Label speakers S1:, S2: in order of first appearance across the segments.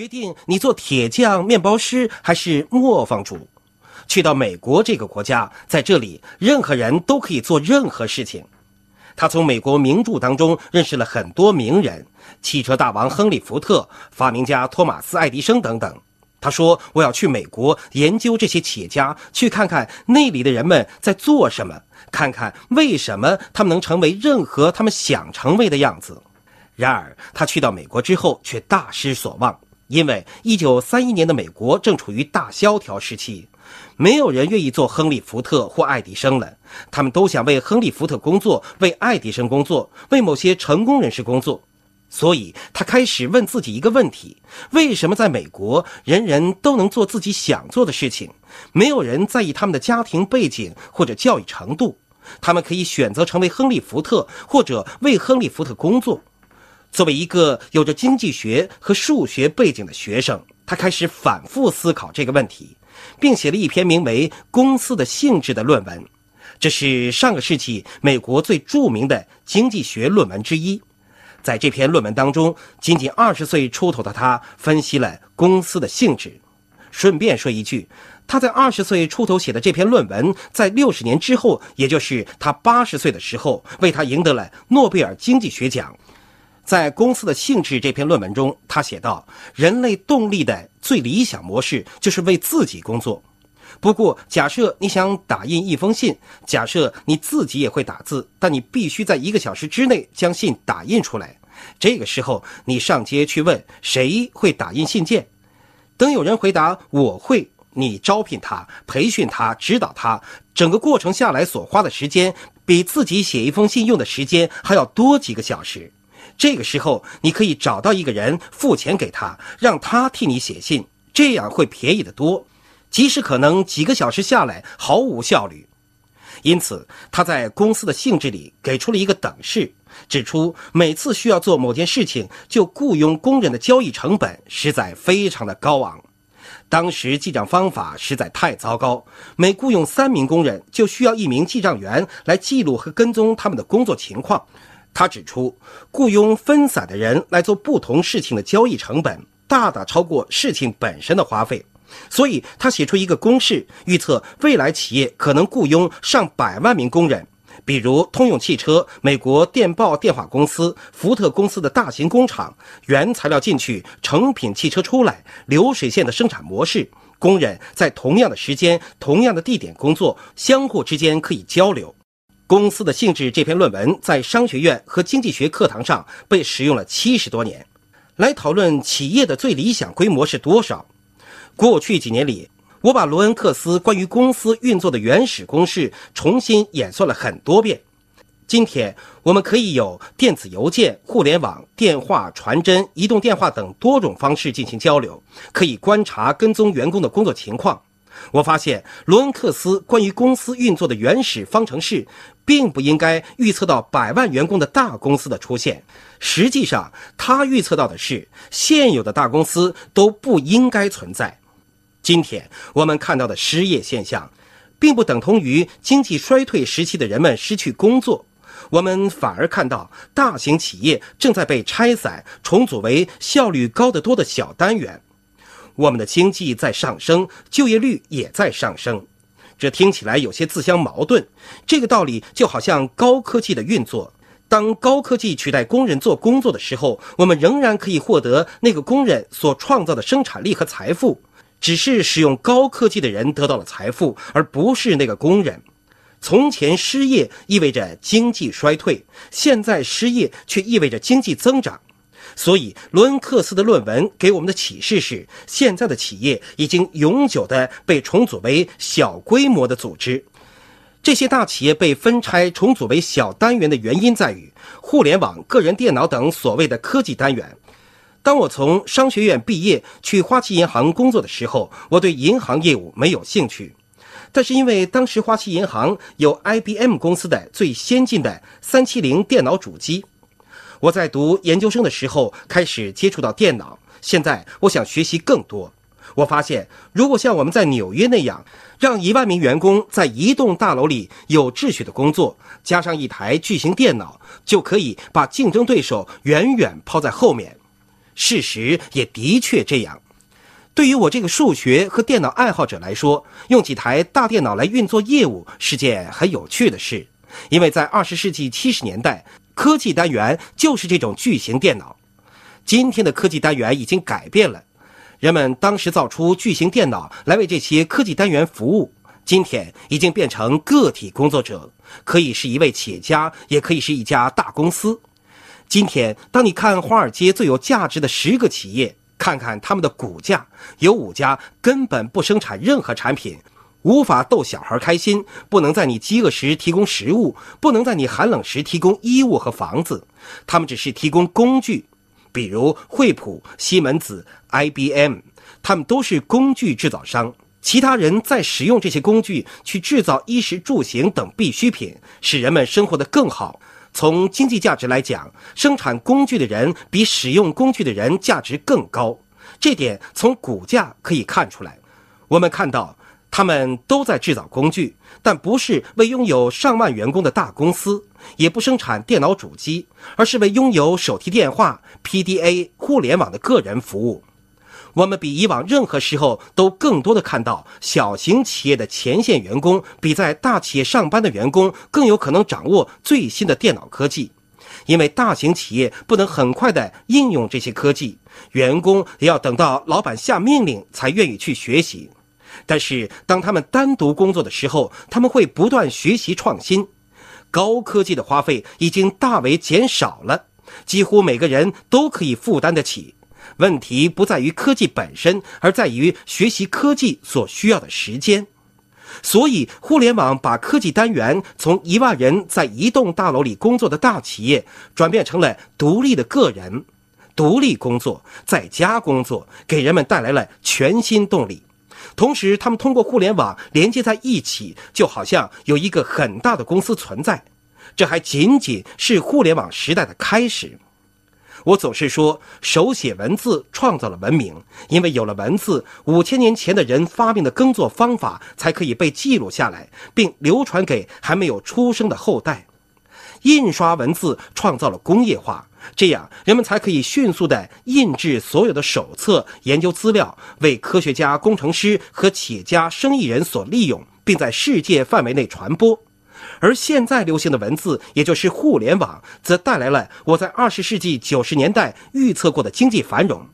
S1: 决定你做铁匠、面包师还是磨坊主。去到美国这个国家，在这里任何人都可以做任何事情。他从美国名著当中认识了很多名人，汽车大王亨利·福特、发明家托马斯·爱迪生等等。他说：“我要去美国研究这些企业家，去看看那里的人们在做什么，看看为什么他们能成为任何他们想成为的样子。”然而，他去到美国之后却大失所望，因为1931年的美国正处于大萧条时期。没有人愿意做亨利·福特或爱迪生了，他们都想为亨利·福特工作，为爱迪生工作，为某些成功人士工作。所以他开始问自己一个问题：为什么在美国，人人都能做自己想做的事情？没有人在意他们的家庭背景或者教育程度，他们可以选择成为亨利·福特，或者为亨利·福特工作。作为一个有着经济学和数学背景的学生，他开始反复思考这个问题。并写了一篇名为《公司的性质》的论文，这是上个世纪美国最著名的经济学论文之一。在这篇论文当中，仅仅二十岁出头的他分析了公司的性质。顺便说一句，他在二十岁出头写的这篇论文，在六十年之后，也就是他八十岁的时候，为他赢得了诺贝尔经济学奖。在《公司的性质》这篇论文中，他写道：“人类动力的最理想模式就是为自己工作。不过，假设你想打印一封信，假设你自己也会打字，但你必须在一个小时之内将信打印出来。这个时候，你上街去问谁会打印信件。等有人回答我会，你招聘他、培训他、指导他，整个过程下来所花的时间，比自己写一封信用的时间还要多几个小时。”这个时候，你可以找到一个人，付钱给他，让他替你写信，这样会便宜得多。即使可能几个小时下来毫无效率，因此他在公司的性质里给出了一个等式，指出每次需要做某件事情就雇佣工人的交易成本实在非常的高昂。当时记账方法实在太糟糕，每雇佣三名工人就需要一名记账员来记录和跟踪他们的工作情况。他指出，雇佣分散的人来做不同事情的交易成本大大超过事情本身的花费，所以他写出一个公式，预测未来企业可能雇佣上百万名工人，比如通用汽车、美国电报电话公司、福特公司的大型工厂，原材料进去，成品汽车出来，流水线的生产模式，工人在同样的时间、同样的地点工作，相互之间可以交流。公司的性质这篇论文在商学院和经济学课堂上被使用了七十多年，来讨论企业的最理想规模是多少。过去几年里，我把罗恩克斯关于公司运作的原始公式重新演算了很多遍。今天我们可以有电子邮件、互联网、电话、传真、移动电话等多种方式进行交流，可以观察跟踪员工的工作情况。我发现罗恩克斯关于公司运作的原始方程式，并不应该预测到百万员工的大公司的出现。实际上，他预测到的是现有的大公司都不应该存在。今天我们看到的失业现象，并不等同于经济衰退时期的人们失去工作。我们反而看到大型企业正在被拆散、重组为效率高得多的小单元。我们的经济在上升，就业率也在上升，这听起来有些自相矛盾。这个道理就好像高科技的运作，当高科技取代工人做工作的时候，我们仍然可以获得那个工人所创造的生产力和财富，只是使用高科技的人得到了财富，而不是那个工人。从前失业意味着经济衰退，现在失业却意味着经济增长。所以，罗恩克斯的论文给我们的启示是：现在的企业已经永久地被重组为小规模的组织。这些大企业被分拆、重组为小单元的原因在于互联网、个人电脑等所谓的科技单元。当我从商学院毕业去花旗银行工作的时候，我对银行业务没有兴趣，但是因为当时花旗银行有 IBM 公司的最先进的370电脑主机。我在读研究生的时候开始接触到电脑，现在我想学习更多。我发现，如果像我们在纽约那样，让一万名员工在一栋大楼里有秩序的工作，加上一台巨型电脑，就可以把竞争对手远远抛在后面。事实也的确这样。对于我这个数学和电脑爱好者来说，用几台大电脑来运作业务是件很有趣的事，因为在二十世纪七十年代，科技单元就是这种巨型电脑。今天的科技单元已经改变了，人们当时造出巨型电脑来为这些科技单元服务，今天已经变成个体工作者，可以是一位企业家，也可以是一家大公司。今天，当你看华尔街最有价值的十个企业。看看他们的股价，有五家根本不生产任何产品，无法逗小孩开心，不能在你饥饿时提供食物，不能在你寒冷时提供衣物和房子，他们只是提供工具，比如惠普、西门子、IBM，他们都是工具制造商。其他人在使用这些工具去制造衣食住行等必需品，使人们生活得更好。从经济价值来讲，生产工具的人比使用工具的人价值更高，这点从股价可以看出来。我们看到，他们都在制造工具，但不是为拥有上万员工的大公司，也不生产电脑主机，而是为拥有手提电话、PDA、互联网的个人服务。我们比以往任何时候都更多的看到，小型企业的前线员工比在大企业上班的员工更有可能掌握最新的电脑科技，因为大型企业不能很快的应用这些科技，员工也要等到老板下命令才愿意去学习。但是当他们单独工作的时候，他们会不断学习创新，高科技的花费已经大为减少了，几乎每个人都可以负担得起。问题不在于科技本身，而在于学习科技所需要的时间。所以，互联网把科技单元从一万人在一栋大楼里工作的大企业，转变成了独立的个人，独立工作，在家工作，给人们带来了全新动力。同时，他们通过互联网连接在一起，就好像有一个很大的公司存在。这还仅仅是互联网时代的开始。我总是说，手写文字创造了文明，因为有了文字，五千年前的人发明的耕作方法才可以被记录下来，并流传给还没有出生的后代。印刷文字创造了工业化，这样人们才可以迅速地印制所有的手册、研究资料，为科学家、工程师和企业家、生意人所利用，并在世界范围内传播。而现在流行的文字，也就是互联网，则带来了我在二十世纪九十年代预测过的经济繁荣。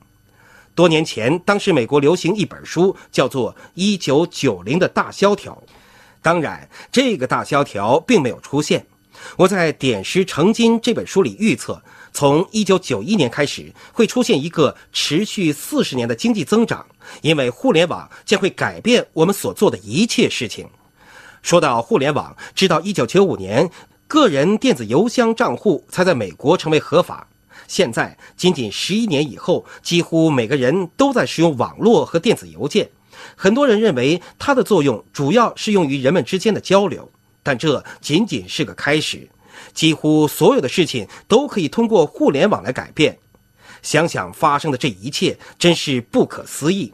S1: 多年前，当时美国流行一本书，叫做《一九九零的大萧条》。当然，这个大萧条并没有出现。我在《点石成金》这本书里预测，从一九九一年开始会出现一个持续四十年的经济增长，因为互联网将会改变我们所做的一切事情。说到互联网，直到1995年，个人电子邮箱账户才在美国成为合法。现在仅仅十一年以后，几乎每个人都在使用网络和电子邮件。很多人认为它的作用主要是用于人们之间的交流，但这仅仅是个开始。几乎所有的事情都可以通过互联网来改变。想想发生的这一切，真是不可思议。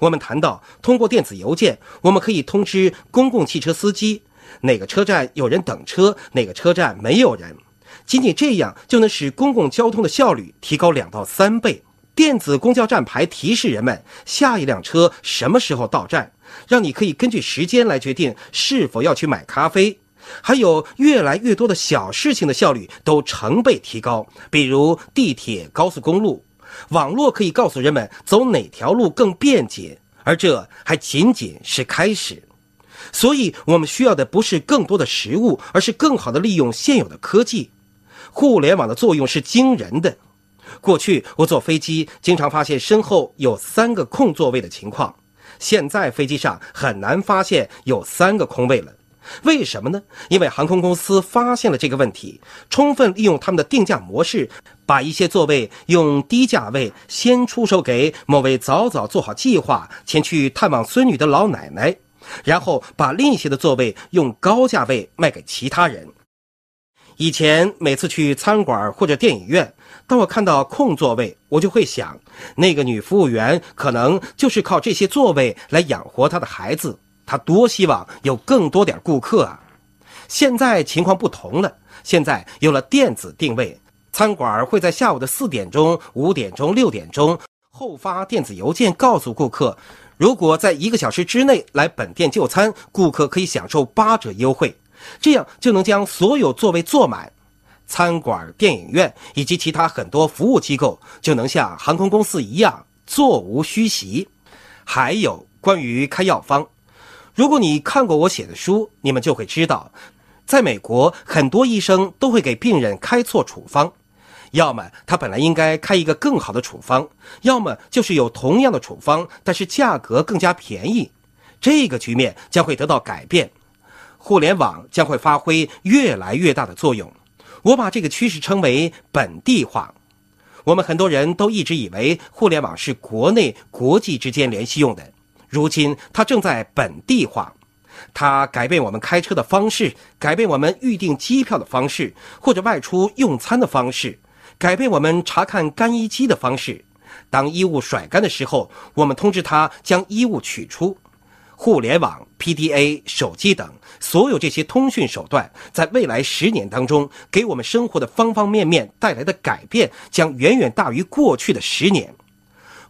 S1: 我们谈到通过电子邮件，我们可以通知公共汽车司机哪个车站有人等车，哪个车站没有人。仅仅这样就能使公共交通的效率提高两到三倍。电子公交站牌提示人们下一辆车什么时候到站，让你可以根据时间来决定是否要去买咖啡。还有越来越多的小事情的效率都成倍提高，比如地铁、高速公路。网络可以告诉人们走哪条路更便捷，而这还仅仅是开始。所以，我们需要的不是更多的食物，而是更好的利用现有的科技。互联网的作用是惊人的。过去，我坐飞机经常发现身后有三个空座位的情况，现在飞机上很难发现有三个空位了。为什么呢？因为航空公司发现了这个问题，充分利用他们的定价模式，把一些座位用低价位先出售给某位早早做好计划前去探望孙女的老奶奶，然后把另一些的座位用高价位卖给其他人。以前每次去餐馆或者电影院，当我看到空座位，我就会想，那个女服务员可能就是靠这些座位来养活她的孩子。他多希望有更多点顾客啊！现在情况不同了，现在有了电子定位，餐馆会在下午的四点钟、五点钟、六点钟后发电子邮件告诉顾客，如果在一个小时之内来本店就餐，顾客可以享受八折优惠，这样就能将所有座位坐满。餐馆、电影院以及其他很多服务机构就能像航空公司一样座无虚席。还有关于开药方，如果你看过我写的书，你们就会知道，在美国很多医生都会给病人开错处方，要么他本来应该开一个更好的处方，要么就是有同样的处方，但是价格更加便宜。这个局面将会得到改变，互联网将会发挥越来越大的作用。我把这个趋势称为本地化。我们很多人都一直以为互联网是国内国际之间联系用的，如今它正在本地化，它改变我们开车的方式，改变我们预订机票的方式，或者外出用餐的方式，改变我们查看干衣机的方式。当衣物甩干的时候，我们通知他将衣物取出。互联网、PDA、手机等所有这些通讯手段，在未来十年当中，给我们生活的方方面面带来的改变，将远远大于过去的十年。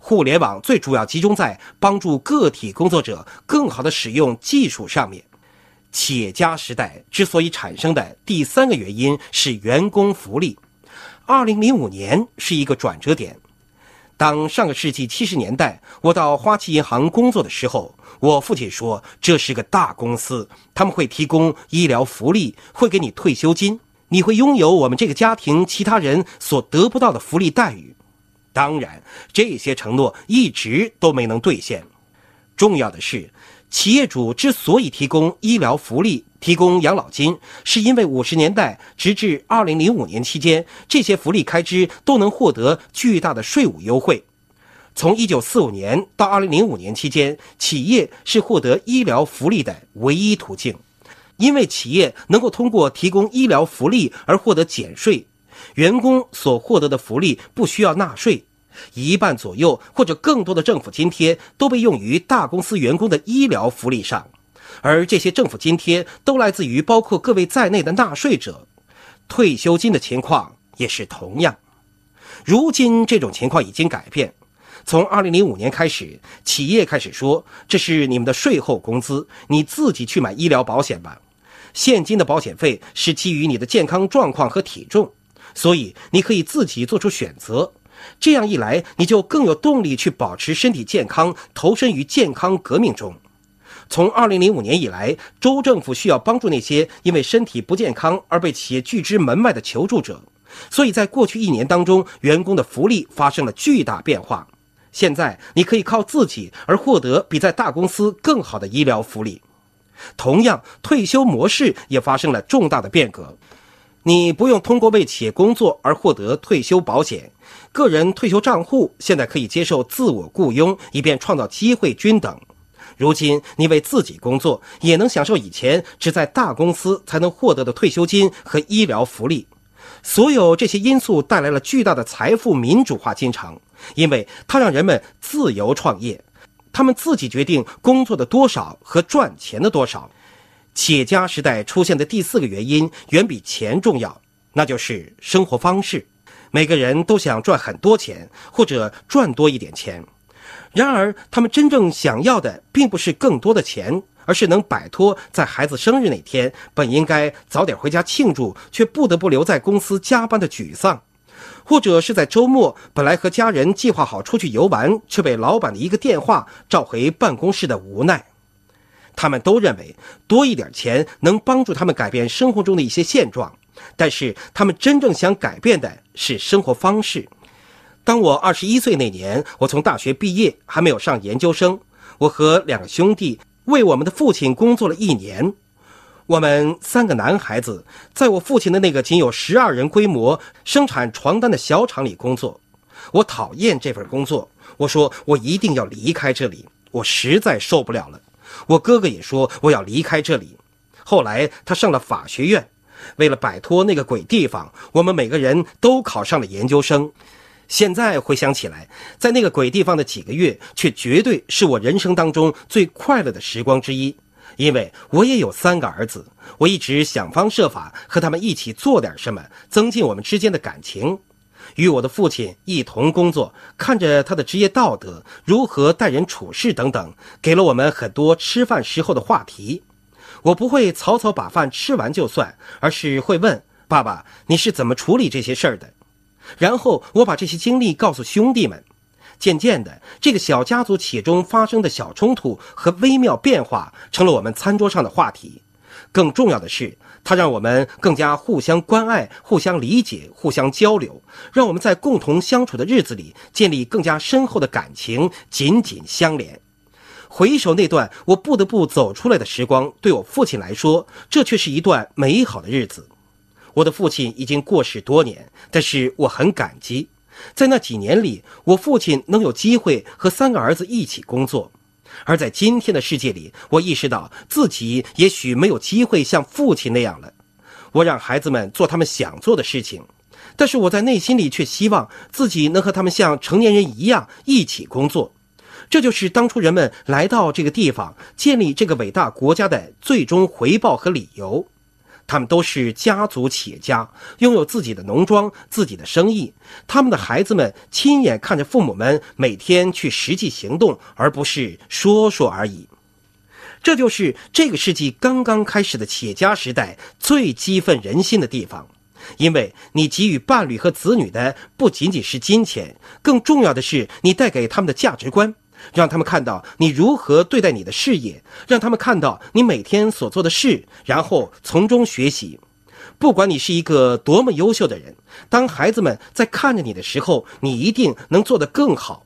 S1: 互联网最主要集中在帮助个体工作者更好地使用技术上面。企业家时代之所以产生的第三个原因是员工福利。二零零五年是一个转折点。当上个世纪七十年代我到花旗银行工作的时候，我父亲说这是个大公司，他们会提供医疗福利，会给你退休金，你会拥有我们这个家庭其他人所得不到的福利待遇。当然，这些承诺一直都没能兑现。重要的是，企业主之所以提供医疗福利、提供养老金，是因为五十年代直至二零零五年期间，这些福利开支都能获得巨大的税务优惠。从一九四五年到二零零五年期间，企业是获得医疗福利的唯一途径，因为企业能够通过提供医疗福利而获得减税，员工所获得的福利不需要纳税。一半左右或者更多的政府津贴都被用于大公司员工的医疗福利上，而这些政府津贴都来自于包括各位在内的纳税者。退休金的情况也是同样。如今这种情况已经改变，从2005年开始，企业开始说这是你们的税后工资，你自己去买医疗保险吧。现金的保险费是基于你的健康状况和体重，所以你可以自己做出选择。这样一来，你就更有动力去保持身体健康，投身于健康革命中。从2005年以来，州政府需要帮助那些因为身体不健康而被企业拒之门外的求助者，所以在过去一年当中，员工的福利发生了巨大变化。现在，你可以靠自己而获得比在大公司更好的医疗福利。同样，退休模式也发生了重大的变革。你不用通过为企业工作而获得退休保险，个人退休账户现在可以接受自我雇佣，以便创造机会均等。如今你为自己工作，也能享受以前只在大公司才能获得的退休金和医疗福利。所有这些因素带来了巨大的财富民主化进程，因为它让人们自由创业，他们自己决定工作的多少和赚钱的多少。企业家时代出现的第四个原因远比钱重要，那就是生活方式。每个人都想赚很多钱，或者赚多一点钱。然而，他们真正想要的并不是更多的钱，而是能摆脱在孩子生日那天本应该早点回家庆祝，却不得不留在公司加班的沮丧，或者是在周末本来和家人计划好出去游玩，却被老板的一个电话召回办公室的无奈。他们都认为多一点钱能帮助他们改变生活中的一些现状，但是他们真正想改变的是生活方式。当我二十一岁那年，我从大学毕业，还没有上研究生。我和两个兄弟为我们的父亲工作了一年。我们三个男孩子在我父亲的那个仅有十二人规模、生产床单的小厂里工作。我讨厌这份工作，我说我一定要离开这里，我实在受不了了。我哥哥也说我要离开这里。后来他上了法学院，为了摆脱那个鬼地方，我们每个人都考上了研究生。现在回想起来，在那个鬼地方的几个月，却绝对是我人生当中最快乐的时光之一。因为我也有三个儿子，我一直想方设法和他们一起做点什么，增进我们之间的感情。与我的父亲一同工作，看着他的职业道德、如何待人处事等等，给了我们很多吃饭时候的话题。我不会草草把饭吃完就算，而是会问爸爸：“你是怎么处理这些事儿的？”然后我把这些经历告诉兄弟们。渐渐的，这个小家族企业中发生的小冲突和微妙变化，成了我们餐桌上的话题。更重要的是，它让我们更加互相关爱、互相理解、互相交流，让我们在共同相处的日子里建立更加深厚的感情，紧紧相连。回首那段我不得不走出来的时光，对我父亲来说，这却是一段美好的日子。我的父亲已经过世多年，但是我很感激，在那几年里，我父亲能有机会和三个儿子一起工作。而在今天的世界里，我意识到自己也许没有机会像父亲那样了。我让孩子们做他们想做的事情，但是我在内心里却希望自己能和他们像成年人一样一起工作。这就是当初人们来到这个地方建立这个伟大国家的最终回报和理由。他们都是家族企业家，拥有自己的农庄、自己的生意。他们的孩子们亲眼看着父母们每天去实际行动，而不是说说而已。这就是这个世纪刚刚开始的企业家时代最激愤人心的地方，因为你给予伴侣和子女的不仅仅是金钱，更重要的是你带给他们的价值观。让他们看到你如何对待你的事业，让他们看到你每天所做的事，然后从中学习。不管你是一个多么优秀的人，当孩子们在看着你的时候，你一定能做得更好。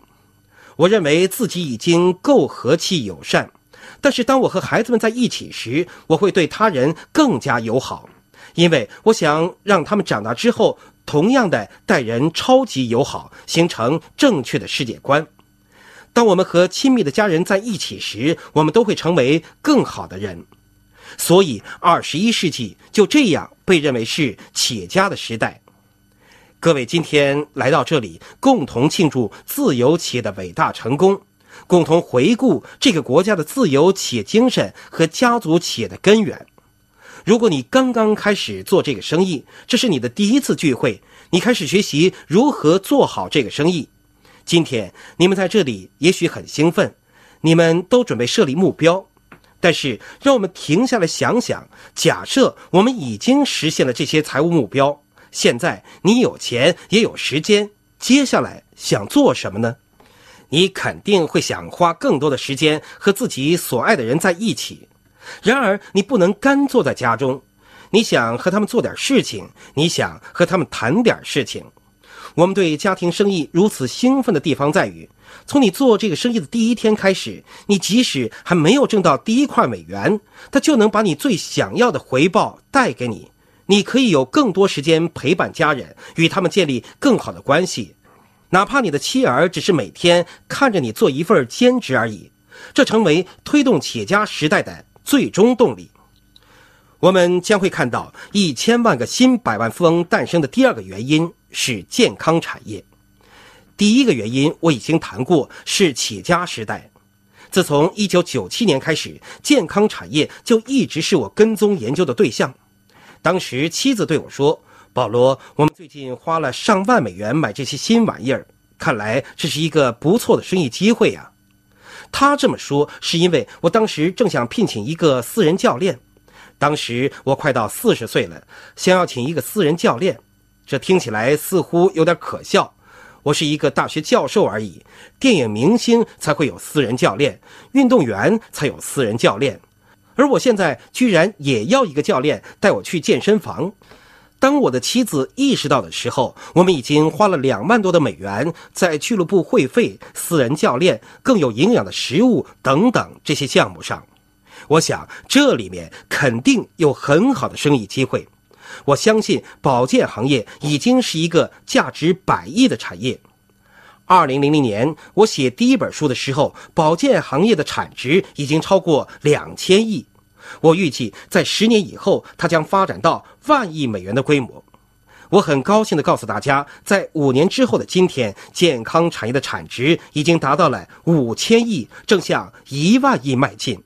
S1: 我认为自己已经够和气友善，但是当我和孩子们在一起时，我会对他人更加友好，因为我想让他们长大之后同样的待人超级友好，形成正确的世界观。当我们和亲密的家人在一起时，我们都会成为更好的人。所以，二十一世纪就这样被认为是企业家的时代。各位，今天来到这里，共同庆祝自由企业的伟大成功，共同回顾这个国家的自由企业精神和家族企业的根源。如果你刚刚开始做这个生意，这是你的第一次聚会，你开始学习如何做好这个生意。今天你们在这里也许很兴奋，你们都准备设立目标，但是让我们停下来想想：假设我们已经实现了这些财务目标，现在你有钱也有时间，接下来想做什么呢？你肯定会想花更多的时间和自己所爱的人在一起。然而，你不能干坐在家中，你想和他们做点事情，你想和他们谈点事情。我们对家庭生意如此兴奋的地方在于，从你做这个生意的第一天开始，你即使还没有挣到第一块美元，它就能把你最想要的回报带给你。你可以有更多时间陪伴家人，与他们建立更好的关系，哪怕你的妻儿只是每天看着你做一份兼职而已。这成为推动企业家时代的最终动力。我们将会看到一千万个新百万富翁诞生的第二个原因。是健康产业，第一个原因我已经谈过，是企业家时代。自从一九九七年开始，健康产业就一直是我跟踪研究的对象。当时妻子对我说：“保罗，我们最近花了上万美元买这些新玩意儿，看来这是一个不错的生意机会呀。”他这么说是因为我当时正想聘请一个私人教练。当时我快到四十岁了，想要请一个私人教练。这听起来似乎有点可笑。我是一个大学教授而已，电影明星才会有私人教练，运动员才有私人教练，而我现在居然也要一个教练带我去健身房。当我的妻子意识到的时候，我们已经花了两万多的美元在俱乐部会费、私人教练、更有营养的食物等等这些项目上。我想这里面肯定有很好的生意机会。我相信保健行业已经是一个价值百亿的产业。二零零零年，我写第一本书的时候，保健行业的产值已经超过两千亿。我预计在十年以后，它将发展到万亿美元的规模。我很高兴地告诉大家，在五年之后的今天，健康产业的产值已经达到了五千亿，正向一万亿迈进。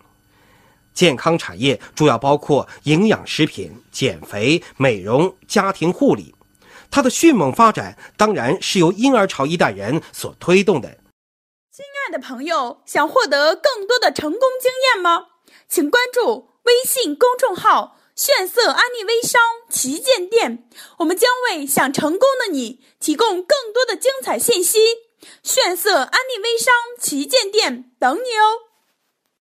S1: 健康产业主要包括营养食品、减肥、美容、家庭护理。它的迅猛发展当然是由婴儿潮一代人所推动的。
S2: 亲爱的朋友，想获得更多的成功经验吗？请关注微信公众号“炫色安利微商旗舰店”，我们将为想成功的你提供更多的精彩信息。炫色安利微商旗舰店等你哦！